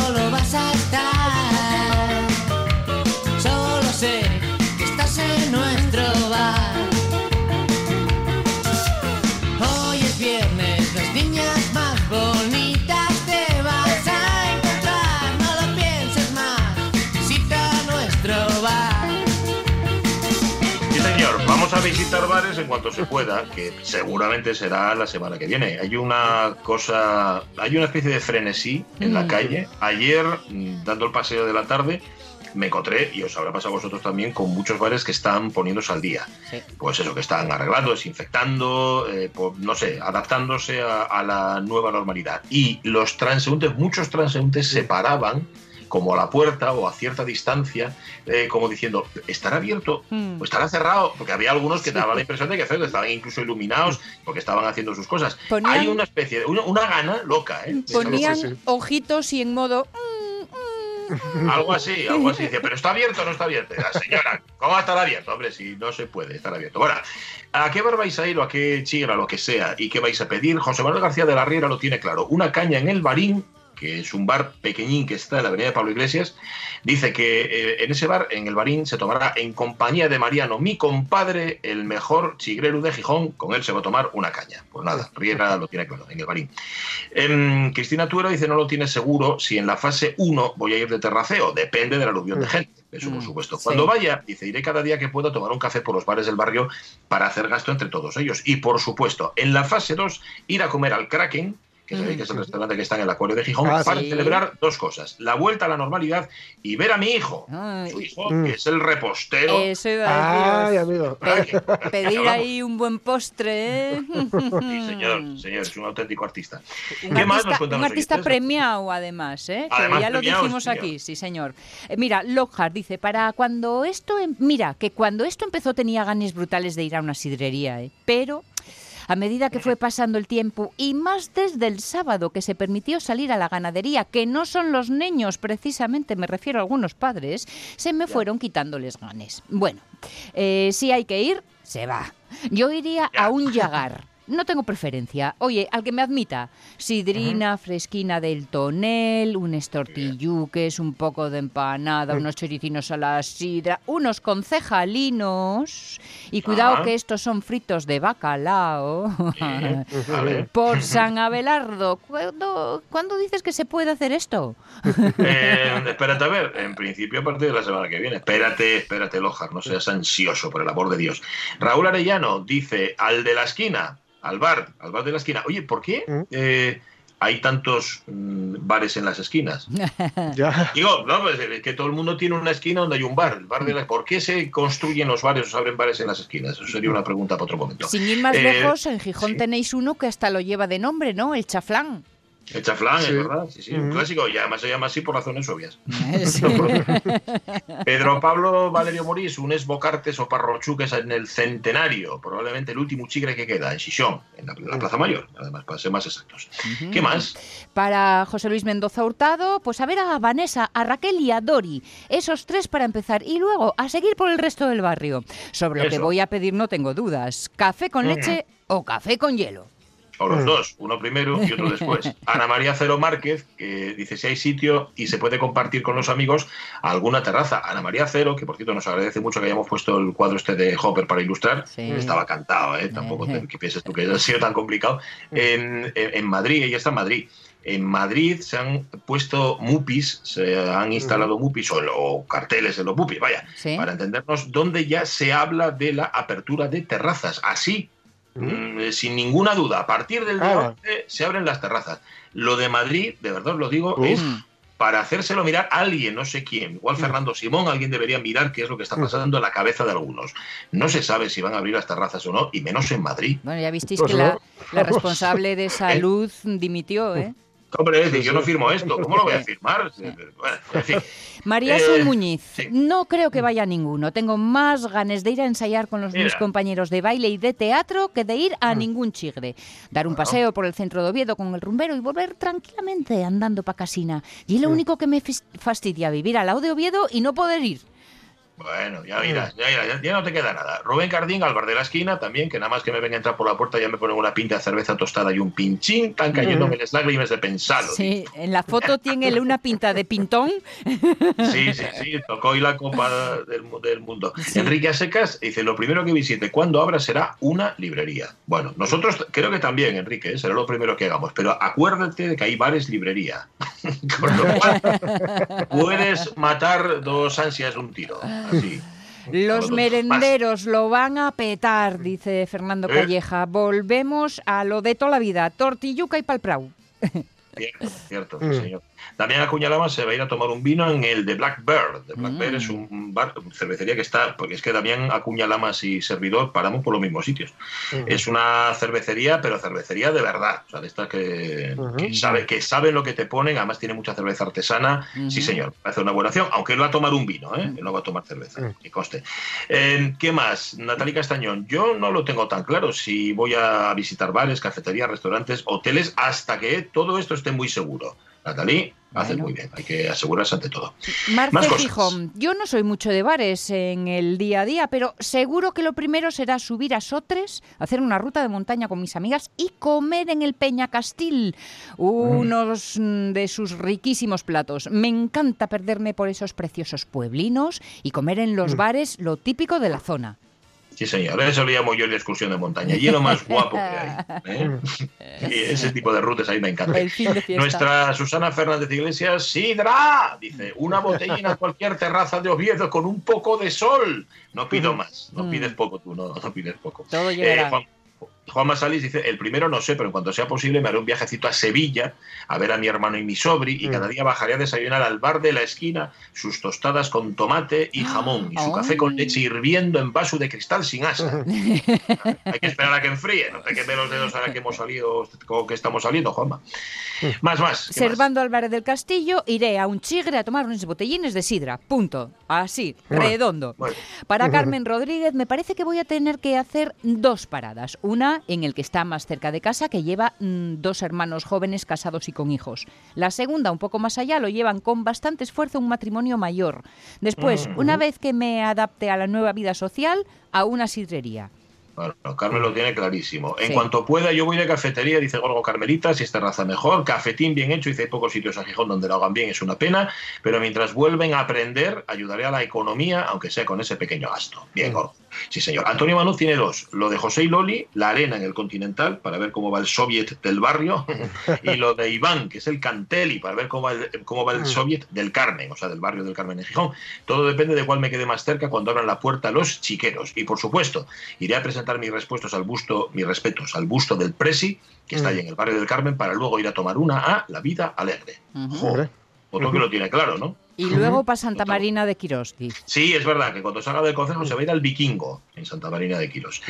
visitar bares en cuanto se pueda, que seguramente será la semana que viene. Hay una cosa, hay una especie de frenesí en la Mm. calle. Ayer, dando el paseo de la tarde, me encontré, y os habrá pasado a vosotros también, con muchos bares que están poniéndose al día. Sí. Pues eso, que están arreglando, desinfectando, eh, por- no sé, adaptándose a, a la nueva normalidad. Y los transeúntes, muchos transeúntes se paraban como a la puerta o a cierta distancia, eh, como diciendo, ¿estará abierto Mm. o estará cerrado? Porque había algunos que daban la impresión de que estaban incluso iluminados porque estaban haciendo sus cosas. Ponían- Hay una especie de, una, una gana loca, ¿eh? Ponían sí, sí. ojitos y en modo... mm, Algo así, algo así. Dice, pero está abierto o no está abierto. La señora, ¿cómo va a estar abierto? Hombre, si no se puede estar abierto. Bueno, ¿a qué bar vais a ir o a qué chigra, lo que sea? ¿Y qué vais a pedir? José Manuel García de la Riera lo tiene claro. Una caña en el Barín, que es un bar pequeñín que está en la avenida de Pablo Iglesias. Dice que eh, en ese bar, en el Barín, se tomará en compañía de Mariano, mi compadre, el mejor chigrero de Gijón. Con él se va a tomar una caña. Pues nada, Riera lo tiene claro, en el Barín. Em, Cristina Tuero dice no lo tiene seguro si en la fase 1 voy a ir de terraceo. Depende del aluvión de gente. Eso por Mm, supuesto. sí. Cuando vaya, dice, iré cada día que pueda a tomar un café por los bares del barrio para hacer gasto entre todos ellos. Y por supuesto, en la fase 2, ir a comer al Kraken, que sabéis que es el restaurante que está en el Acuario de Gijón, Ah, para sí. celebrar dos cosas. La vuelta a la normalidad y ver a mi hijo. Ay. Su hijo, Mm. que es el repostero. Eso iba a Ay, amigo. Pe- pedir ahí un buen postre. ¿eh? Sí, señor, señor, es un auténtico artista. Un ¿Qué más artista, nos cuentan un los artista oyentes? premiado, además, ¿eh? Que Además, ya lo dijimos aquí, sí, señor. Eh, mira, Lockhart dice, para cuando esto... em- Mira, que cuando esto empezó tenía ganas brutales de ir a una sidrería, ¿eh? Pero... A medida que fue pasando el tiempo, y más desde el sábado que se permitió salir a la ganadería, que no son los niños, precisamente me refiero a algunos padres, se me fueron quitándoles ganes. Bueno, eh, si hay que ir, se va. Yo iría a un yagar. No tengo preferencia. Oye, al que me admita, sidrina fresquina del tonel, unos tortilluques, un poco de empanada, unos choricinos a la sidra, unos concejalinos y cuidado que estos son fritos de bacalao. Por San Abelardo, ¿cuándo, cuándo dices que se puede hacer esto? Eh, espérate a ver, en principio a partir de la semana que viene. Espérate, espérate, Lojar, no seas ansioso, por el amor de Dios. Raúl Arellano dice al de la esquina, al bar, al bar de la esquina. Oye, ¿por qué ¿Mm? eh, hay tantos mm, bares en las esquinas? Ya. Digo, no, pues es que todo el mundo tiene una esquina donde hay un bar. El bar de la- ¿Por qué se construyen los bares o se abren bares en las esquinas? Eso sería una pregunta para otro momento. Sin ir más Eh, lejos, en Gijón sí. tenéis uno que hasta lo lleva de nombre, ¿no? El chaflán. El chaflán, Sí. es verdad. Sí, sí, un Ujú. clásico. Y además se llama así por razones obvias. Sí. Pedro Pablo Valerio Morís, un esbocartes o parrochuques en el centenario, probablemente el último chigre que queda, en Xixón, en la, la Plaza Mayor, además, para ser más exactos. ¿Qué más? Para José Luis Mendoza Hurtado, pues a ver a Vanessa, a Raquel y a Dori. Esos tres para empezar. Y luego a seguir por el resto del barrio. Sobre lo que voy a pedir no tengo dudas. ¿Café con leche o café con hielo? O los Mm. dos, uno primero y otro después. Ana María Cero Márquez, que dice si hay sitio y se puede compartir con los amigos alguna terraza. Ana María Cero, que por cierto nos agradece mucho que hayamos puesto el cuadro este de Hopper para ilustrar. Sí. Estaba cantado, ¿eh? tampoco te, que pienses tú que haya sido tan complicado. En, en- en Madrid, ella está en Madrid. En Madrid se han puesto mupis, se han instalado mupis o, o carteles en los mupis, vaya, Sí. para entendernos, donde ya se habla de la apertura de terrazas. Así, mm, eh, sin ninguna duda, a partir del día Ah. 11 se abren las terrazas. Lo de Madrid, de verdad os lo digo, es para hacérselo mirar a alguien, no sé quién, igual Fernando Simón, alguien debería mirar qué es lo que está pasando en la cabeza de algunos. No se sabe si van a abrir las terrazas o no, y menos en Madrid. Bueno, ya visteis Pues que la, no. la responsable de salud dimitió, ¿eh? Hombre, Sí, yo sí. no firmo esto, ¿cómo lo voy a firmar? Bueno, en fin. María Eh, Sol Muñiz, sí. no creo que vaya ninguno. Tengo más ganas de ir a ensayar con los mis compañeros de baile y de teatro que de ir a ningún chigre. Dar un paseo por el centro de Oviedo con el rumbero y volver tranquilamente andando pa' casina. Y es lo único que me fastidia, vivir al lado de Oviedo y no poder ir. Bueno, ya irás, ya irás, ya, ya no te queda nada. Rubén Cardín, al bar de la esquina, también, que nada más que me ven a entrar por la puerta ya me ponen una pinta de cerveza tostada y un pinchín, están cayéndome las lágrimas de pensarlo. Sí, en la foto tiene una pinta de pintón. Sí, sí, sí, tocó hoy la copa del, mu- del mundo. Enrique Asecas dice, lo primero que visite cuando abra será una librería. Bueno, nosotros creo que también, Enrique, ¿eh? será lo primero que hagamos, pero acuérdate de que hay bares librería. Con lo cual, puedes matar dos ansias de un tiro. Así. Los merenderos lo van a petar, dice Fernando ¿Eh? Calleja. Volvemos a lo de toda la vida, tortilluca y palprau. Cierto, cierto, sí, señor. Damián Acuñalama se va a ir a tomar un vino en el de Blackbird. The Blackbird Mm. es un bar, cervecería que está, porque es que Damián Acuñalamas y servidor paramos por los mismos sitios. Es una cervecería, pero cervecería de verdad. O sea, de estas que, sabe, que saben lo que te ponen, además tiene mucha cerveza artesana. Sí, señor, hace una buena acción, aunque él va a tomar un vino, ¿eh? Él no va a tomar cerveza, Mm. que conste. Eh, ¿Qué más? Natalie Castañón, yo no lo tengo tan claro si voy a visitar bares, cafeterías, restaurantes, hoteles, hasta que todo esto esté muy seguro. Natalie, haces Bueno. muy bien, hay que asegurarse ante todo. Cosas. Gijón, yo no soy mucho de bares en el día a día, pero seguro que lo primero será subir a Sotres, hacer una ruta de montaña con mis amigas y comer en el Peña Castil unos mm, de sus riquísimos platos. Me encanta perderme por esos preciosos pueblinos y comer en los bares lo típico de la zona. Sí, señor, eso le llamo yo la excursión de montaña, y es lo más guapo que hay. ¿eh? Y ese tipo de rutas ahí me encanta. Nuestra Susana Fernández Iglesias, ¡Sidra! Dice, una botellina en cualquier terraza de Oviedo con un poco de sol. No pido más, no Mm. pides poco tú, no, no pides poco. Todo Eh, llegará. Juan, Juanma Salis dice, el primero no sé, pero en cuanto sea posible me haré un viajecito a Sevilla a ver a mi hermano y mi sobri y Mm. cada día bajaré a desayunar al bar de la esquina sus tostadas con tomate y jamón y su café con leche hirviendo en vaso de cristal sin asta. Hay que esperar a que enfríe, no te quemes los dedos ahora que hemos salido, o que estamos saliendo, Juanma. Más, más. ¿qué más? Servando Álvarez del Castillo, iré a un chigre a tomar unos botellines de sidra. Punto. Así, redondo. Bueno. Para Carmen Rodríguez, me parece que voy a tener que hacer dos paradas. Una en el que está más cerca de casa, que lleva mm, dos hermanos jóvenes casados y con hijos. La segunda, un poco más allá, lo llevan con bastante esfuerzo un matrimonio mayor. Después, una vez que me adapte a la nueva vida social, a una sidrería. Bueno, Carmen lo tiene clarísimo. En Sí. cuanto pueda, yo voy de cafetería, dice Gorgo Carmelita, si es terraza mejor, cafetín bien hecho, dice hay pocos sitios a Gijón donde lo hagan bien, es una pena, pero mientras vuelven a aprender, ayudaré a la economía, aunque sea con ese pequeño gasto. Bien, Gorgo. Sí, señor. Antonio Manuz tiene dos, lo de José y Loli, la arena en el Continental, para ver cómo va el soviet del barrio, y lo de Iván, que es el Canteli, para ver cómo va el, cómo va el soviet del Carmen, o sea, del barrio del Carmen en Gijón. Todo depende de cuál me quede más cerca cuando abran la puerta los chiqueros. Y por supuesto, iré a presentar mis respuestos al busto, mis respetos al busto del Presi, que está Mm. ahí en el barrio del Carmen, para luego ir a tomar una a La Vida Alegre. Ujú. Jo, Hombre. otro que lo tiene claro, ¿no? Y luego para Santa Marina de Quirós. Sí, es verdad que cuando salga del concejo se va a ir al Vikingo, en Santa Marina de Quirós.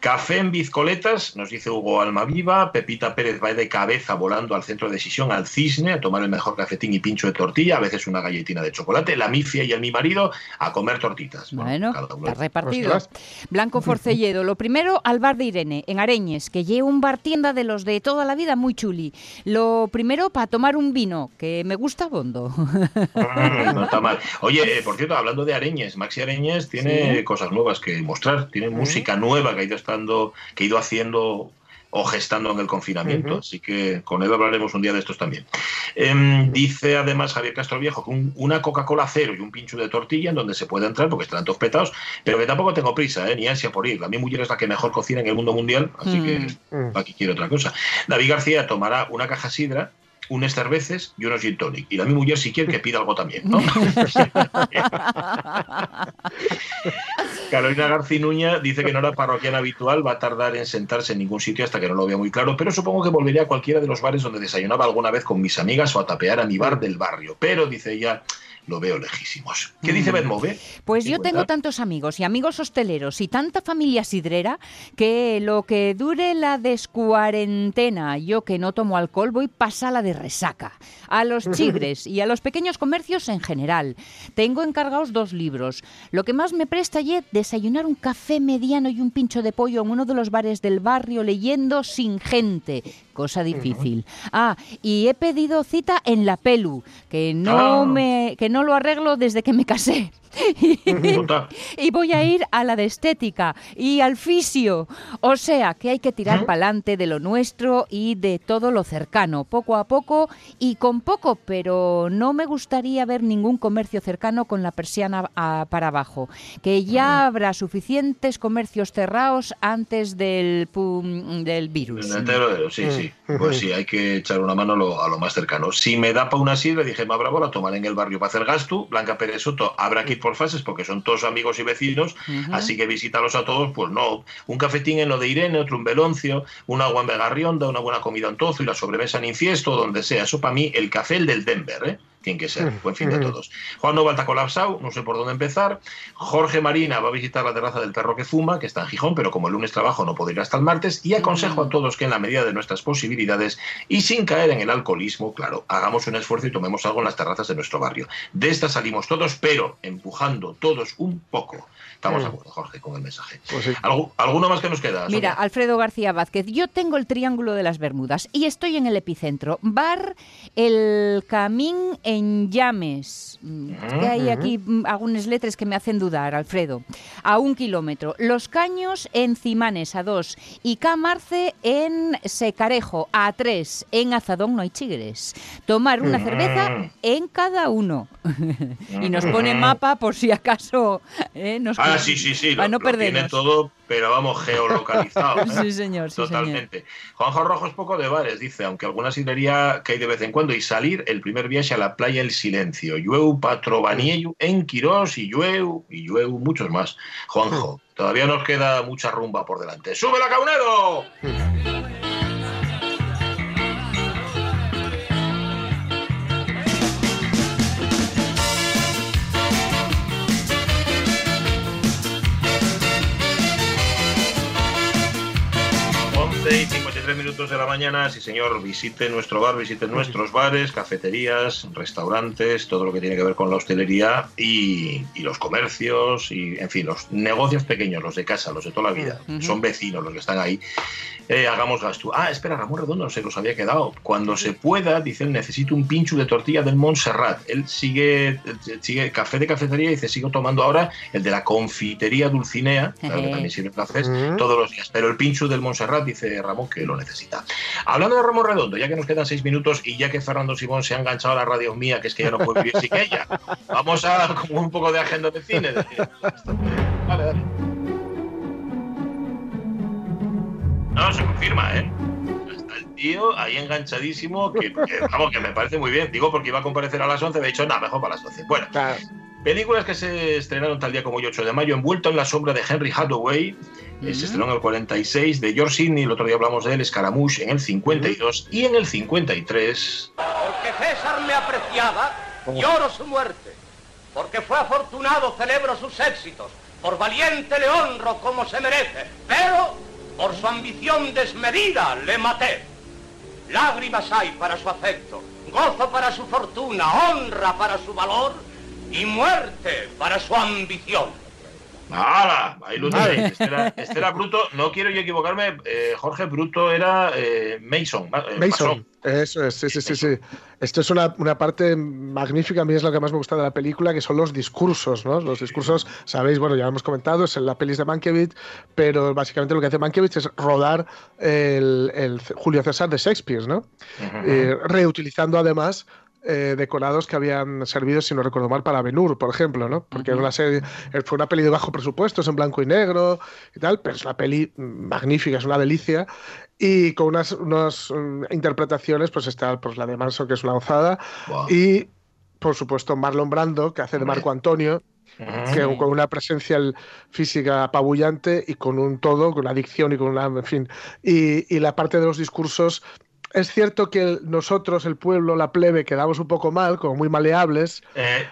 Café en Bizcoletas, nos dice Hugo Almaviva. Pepita Pérez va de cabeza volando al centro de decisión, al cisne, a tomar el mejor cafetín y pincho de tortilla, a veces una galletina de chocolate. La mifia y el mi marido a comer tortitas. Bueno, repartido. Ostras. Blanco Forcelledo, lo primero al bar de Irene, en Areñes, que lleva un bar tienda de los de toda la vida muy chuli. Lo primero para tomar un vino, que me gusta bondo. Mm, no está mal. Oye, eh, por cierto, hablando de Areñes, Maxi Areñes tiene Sí. cosas nuevas que mostrar, tiene música nueva que ha que ha ido haciendo o gestando en el confinamiento, así que con él hablaremos un día de estos también. Em, dice además Javier Castro Viejo que un- una Coca-Cola cero y un pincho de tortilla en donde se puede entrar porque están todos petados, pero que tampoco tengo prisa, eh, ni ansia por ir. La mi mujer es la que mejor cocina en el mundo mundial, así que Mm. aquí quiero otra cosa. David García tomará una caja sidra, unas cervezas y unos gin tonic. Y la mi mujer si quiere que pida algo también, ¿no? Carolina Garcinuña dice que no era parroquiana habitual, va a tardar en sentarse en ningún sitio hasta que no lo vea muy claro, pero supongo que volvería a cualquiera de los bares donde desayunaba alguna vez con mis amigas o a tapear a mi bar del barrio. Pero, dice ella, lo veo lejísimos. ¿Qué dice Bedmove? Pues ¿Qué yo cuenta? tengo tantos amigos y amigos hosteleros y tanta familia sidrera que lo que dure la descuarentena, yo que no tomo alcohol, voy pasala de resaca. A los chigres y a los pequeños comercios en general. Tengo encargados dos libros. Lo que más me presta es desayunar un café mediano y un pincho de pollo en uno de los bares del barrio leyendo sin gente. Cosa difícil. Ah, y he pedido cita en la Pelu, que no Ah. me que no lo arreglo desde que me casé. Y voy a ir a la de estética y al fisio. O sea, que hay que tirar para adelante de lo nuestro y de todo lo cercano, poco a poco y con poco, pero no me gustaría ver ningún comercio cercano con la persiana para abajo. Que ya habrá suficientes comercios cerrados antes del, pum- del virus. El sí, sí. Pues sí, hay que echar una mano a lo, a lo más cercano. Si me da para una sidra, dije, más bravo la tomar en el barrio para hacer Gastu, Blanca Pérez Soto, habrá que ir por fases porque son todos amigos y vecinos, así que visítalos a todos, pues no. Un cafetín en lo de Irene, otro en Beloncio, un agua en Vegarrionda, una buena comida en Tozo y la sobremesa en Infiesto, donde sea. Eso para mí, el café el del Denver, ¿eh? Tiene que ser. Buen fin de todos. Juan Nova está colapsado, no sé por dónde empezar. Jorge Marina va a visitar la terraza del perro que fuma, que está en Gijón, pero como el lunes trabajo no puede ir hasta el martes. Y aconsejo a todos que en la medida de nuestras posibilidades y sin caer en el alcoholismo, claro, hagamos un esfuerzo y tomemos algo en las terrazas de nuestro barrio. De esta salimos todos, pero empujando todos un poco. Estamos de acuerdo, Jorge, con el mensaje. Pues sí. ¿Algu- ¿Alguno más que nos queda? Mira, Sonia? Alfredo García Vázquez, yo tengo el Triángulo de las Bermudas y estoy en el epicentro. Bar El Camín en Llames. Mm, que hay aquí mm, algunas letras que me hacen dudar, Alfredo. A un kilómetro. Los Caños en Cimanes, a dos. Y Camarce en Secarejo, a tres. En Azadón no hay chigres. Tomar una cerveza en cada uno. y nos pone mapa por si acaso eh, nos Ah, sí, sí, sí. Ah, no perdernos. Lo tiene todo, pero vamos, geolocalizado. ¿eh? Sí, señor. Totalmente. Juanjo Rojo es poco de bares, dice, aunque alguna sidrería que hay de vez en cuando, y salir el primer viaje a la playa El Silencio. Llueu, Patrobanieu, en Quirós, y Llueu, y Llueu, muchos más. Juanjo, todavía nos queda mucha rumba por delante. ¡Sube la caunero! 3 minutos de la mañana. Sí, señor, visite nuestro bar, visite nuestros bares, cafeterías, restaurantes, todo lo que tiene que ver con la hostelería y, y los comercios y, en fin, los negocios pequeños, los de casa, los de toda la vida. Uh -huh. Son vecinos los que están ahí. Eh, hagamos gasto. Ah, espera, Ramón Redondo se nos había quedado. Cuando se pueda, dicen, necesito un pincho de tortilla del Montserrat. Él sigue, eh, sigue café de cafetería y dice, sigo tomando ahora el de la confitería Dulcinea, claro, que también sirve cafés, uh -huh. todos los días. Pero el pincho del Montserrat, dice Ramón, que lo necesita. Hablando de Ramón Redondo, ya que nos quedan seis minutos y ya que Fernando Simón se ha enganchado a la radio mía, que es que ya no puede vivir sin ella, vamos a como un poco de agenda de cine. Vale, dale. No, se confirma, ¿eh? Está el tío ahí enganchadísimo, que, que, vamos, que me parece muy bien. Digo porque iba a comparecer a las 11, me he dicho, nada, mejor para las 12. Bueno, Claro. Películas que se estrenaron tal día como hoy, 8 de mayo, Envuelto en la sombra de Henry Hathaway, eh, se estrenó en el 46, de George Sidney, el otro día hablamos de él, Scaramouche, en el 52, y en el 53... Porque César me apreciaba, lloro su muerte. Porque fue afortunado, celebro sus éxitos. Por valiente le honro como se merece. Pero por su ambición desmedida le maté. Lágrimas hay para su afecto, gozo para su fortuna, honra para su valor y muerte para su ambición. ¡Hala! Ahí lo tenéis. Este era, este era Bruto, no quiero yo equivocarme, eh, Jorge Bruto era eh, Mason. eh, Mason, eso es, sí, sí, sí, sí. Esto es una, una parte magnífica, a mí es lo que más me gusta de la película, que son los discursos, ¿no? Los discursos, sabéis, bueno, ya lo hemos comentado, es en la pelis de Mankiewicz, pero básicamente lo que hace Mankiewicz es rodar el, el Julio César de Shakespeare, ¿no? Eh, reutilizando además eh, decorados que habían servido, si no recuerdo mal, para Ben-Hur, por ejemplo, ¿no? Porque era una serie, eh, fue una peli de bajo presupuesto, es en blanco y negro y tal, pero es una peli mm, magnífica, es una delicia. Y con unas, unas, mm, interpretaciones, pues está pues, la de Manson, que es una gozada, y por supuesto Marlon Brando, que hace de. Marco Antonio, Ujú. que con una presencia física apabullante y con un todo, con una adicción y con una, en fin, y, y la parte de los discursos. Es cierto que nosotros, el pueblo, la plebe, quedamos un poco mal, como muy maleables, Eh,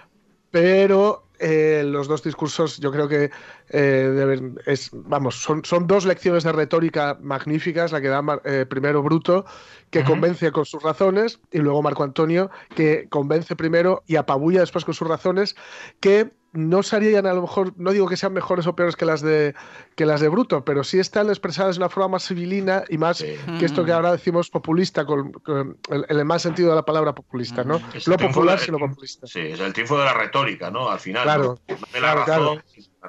pero eh, los dos discursos yo creo que eh, deben, es, vamos, son, son dos lecciones de retórica magníficas, la que da Mar- eh, primero Bruto, que convence con sus razones, y luego Marco Antonio, que convence primero y apabulla después con sus razones, que no serían a lo mejor, no digo que sean mejores o peores que las de que las de Bruto, pero sí están expresadas de una forma más civilina y más Sí. que esto que ahora decimos populista, con, con el, el más sentido de la palabra populista, ¿no? Es Lo triunfo popular sino populista. Sí, es el triunfo de la retórica, ¿no? Al final. Claro, la claro,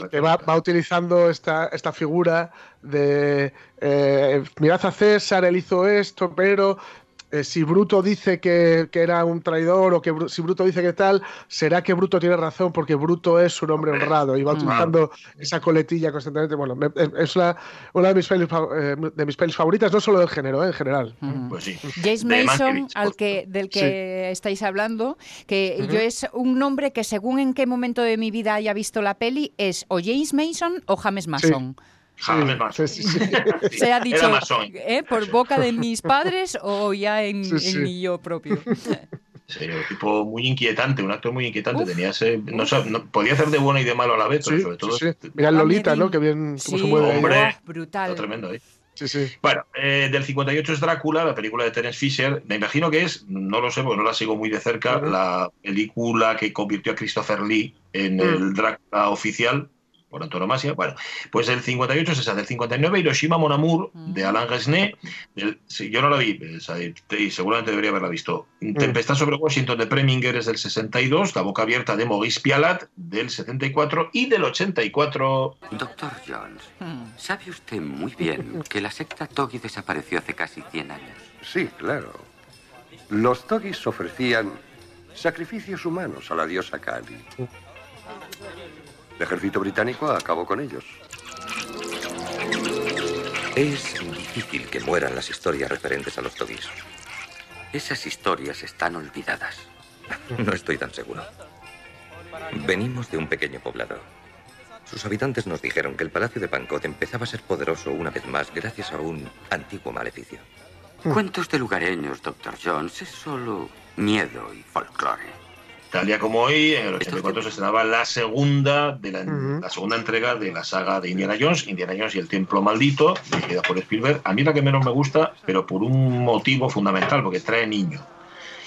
que va utilizando esta, esta figura de eh, mirad a César, él hizo esto, pero eh, si Bruto dice que, que era un traidor o que si Bruto dice que tal, será que Bruto tiene razón porque Bruto es un hombre honrado y va utilizando esa coletilla constantemente. Bueno, me- es- es una, una de, mis pelis, eh, de mis pelis favoritas, no solo del género, eh, en general. Pues sí. James De Mason, al que, del que estáis hablando, que yo es un nombre que según en qué momento de mi vida haya visto la peli, es o James Mason o James Mason. James Mason. Sí, sí, sí. Sí, Se ha dicho. ¿eh? por boca de mis padres o ya en, Sí, sí. en mi yo propio. Sí, un tipo muy inquietante, un actor muy inquietante. Uf. Tenía ese, no, no- podía hacer de bueno y de malo a la vez, pero Sí, sobre todo sí, sí. es- Mira Lolita. ¿no? Que bien cómo Sí, se mueve. Hombre. oh, está brutal. tremendo. ¿eh? Sí, sí. Bueno, eh, del 58 es Drácula, la película de Terence Fisher. Me imagino que es, no lo sé porque no la sigo muy de cerca, la película que convirtió a Christopher Lee en el Drácula oficial, por antonomasia. Bueno, pues el 58 es esa, del 59 Hiroshima Mon Amour, de Alain Resnais. Del- sí, yo no la vi, y seguramente debería haberla visto. Tempestad sobre Washington de Preminger es del 62, La boca abierta de Maurice Pialat del 74 y del 84 Doctor Jones, Hmm. ¿sabe usted muy bien que la secta Togi desapareció hace casi 100 años? Sí, claro. Los Togis ofrecían sacrificios humanos a la diosa Kali. El ejército británico acabó con ellos. Es difícil que mueran las historias referentes a los Togis. Esas historias están olvidadas. No estoy tan seguro. Venimos de un pequeño poblado. Sus habitantes nos dijeron que el palacio de Pancot empezaba a ser poderoso una vez más gracias a un antiguo maleficio. Cuentos de lugareños, Doctor Jones, es solo miedo y folclore. Tal día como hoy, en el 84 se estrenaba la segunda de la, segunda entrega de la saga de Indiana Jones, Indiana Jones y el Templo Maldito, dirigida por Spielberg. A mí la que menos me gusta, pero por un motivo fundamental, porque trae niño.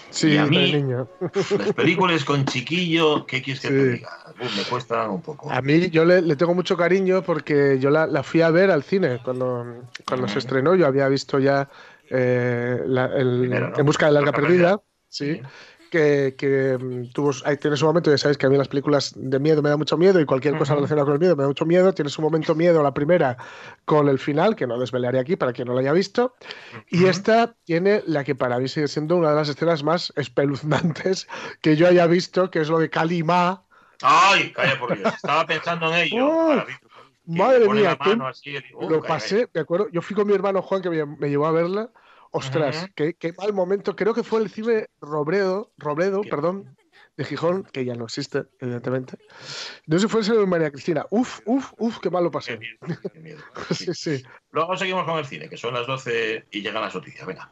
Sí, Y a mí- niño. Las películas con chiquillo, ¿qué quieres que te diga? Uf, me cuestan un poco. A mí yo le, le tengo mucho cariño porque yo la, la fui a ver al cine cuando, cuando se estrenó. Yo había visto ya eh, la- el- Primero, ¿no? En busca de la larga Larga perdida. Sí. Que, que, mm, tuvo, ahí tiene su momento, ya sabéis que a mí las películas de miedo me da mucho miedo y cualquier cosa Ujú. relacionada con el miedo me da mucho miedo. Tiene su momento miedo la primera con el final, que no desvelaré aquí para quien no lo haya visto. Y Ujú. esta tiene la que para mí sigue siendo una de las escenas más espeluznantes que yo haya visto, que es lo de Kalima. ¡Ay! Calla por Dios. Estaba pensando en ello. Para madre mía, así, y digo, lo calla, pasé, me acuerdo, yo fui con mi hermano Juan que me, me llevó a verla. Ostras, qué, qué mal momento. Creo que fue el cine Robredo, Robledo, perdón, de Gijón, que ya no existe, evidentemente. No sé si fue el cine de María Cristina. Uf, uf, uf, qué mal lo Qué pasé. miedo, qué miedo. Sí, sí. Luego seguimos con el cine, que son las 12 y llegan las noticias. Venga.